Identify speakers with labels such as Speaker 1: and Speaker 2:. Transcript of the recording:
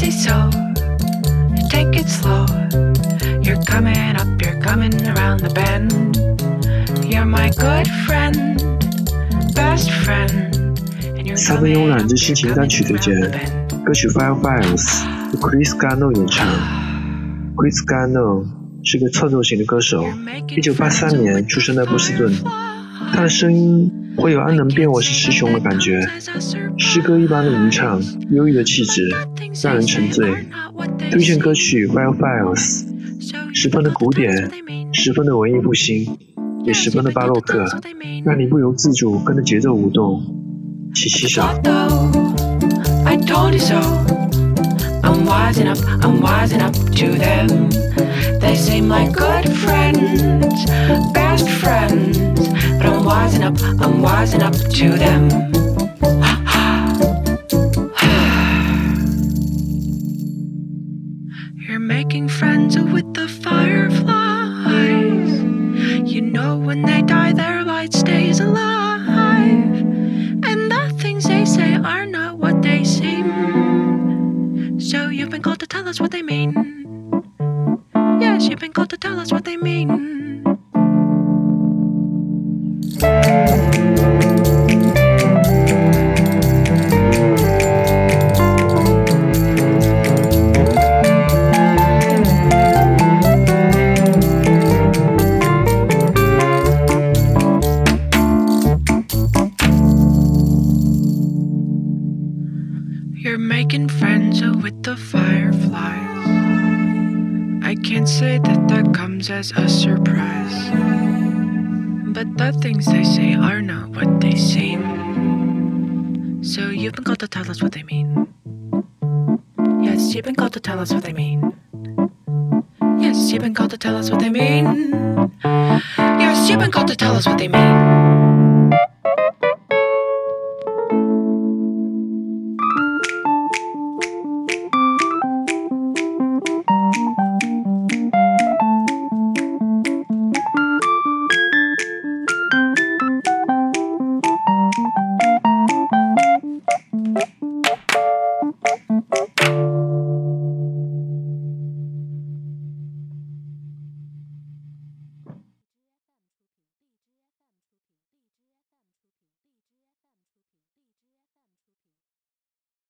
Speaker 1: easy, so take it slow. You're coming up, you're coming around the bend. You're my good friend, best friend.
Speaker 2: 三分钟染指心情单曲推荐，歌曲《Fireflies》Chris Garneau 演唱。Chris Garneau 是个创作型的歌手，1983年出生在波士顿。他的声音会有安能辨我是雌雄的感觉，诗歌一般的吟唱，忧郁的气质，让人沉醉。推荐歌曲《Fire Files》十分的古典，十分的文艺复兴，也十分的巴洛克，让你不由自主跟着节奏舞动，请欣赏。
Speaker 1: I told you so. I'm wising up, I'm wising up to them. They seem like good friends, best friends. Wising up, I'm wising up to them. You're making friends with the fireflies. You know when they die, their light stays alive. And the things they say are not what they seem. So you've been called to tell us what they mean. Yes, you've been called to tell us what they mean. Friends with the fireflies. I can't say that that comes as a surprise. But the things they say are not what they seem. So you've been called to tell us what they mean. Yes, you've been called to tell us what they mean. Yes, you've been called to tell us what they mean. Yes, you've been called to tell us what they mean.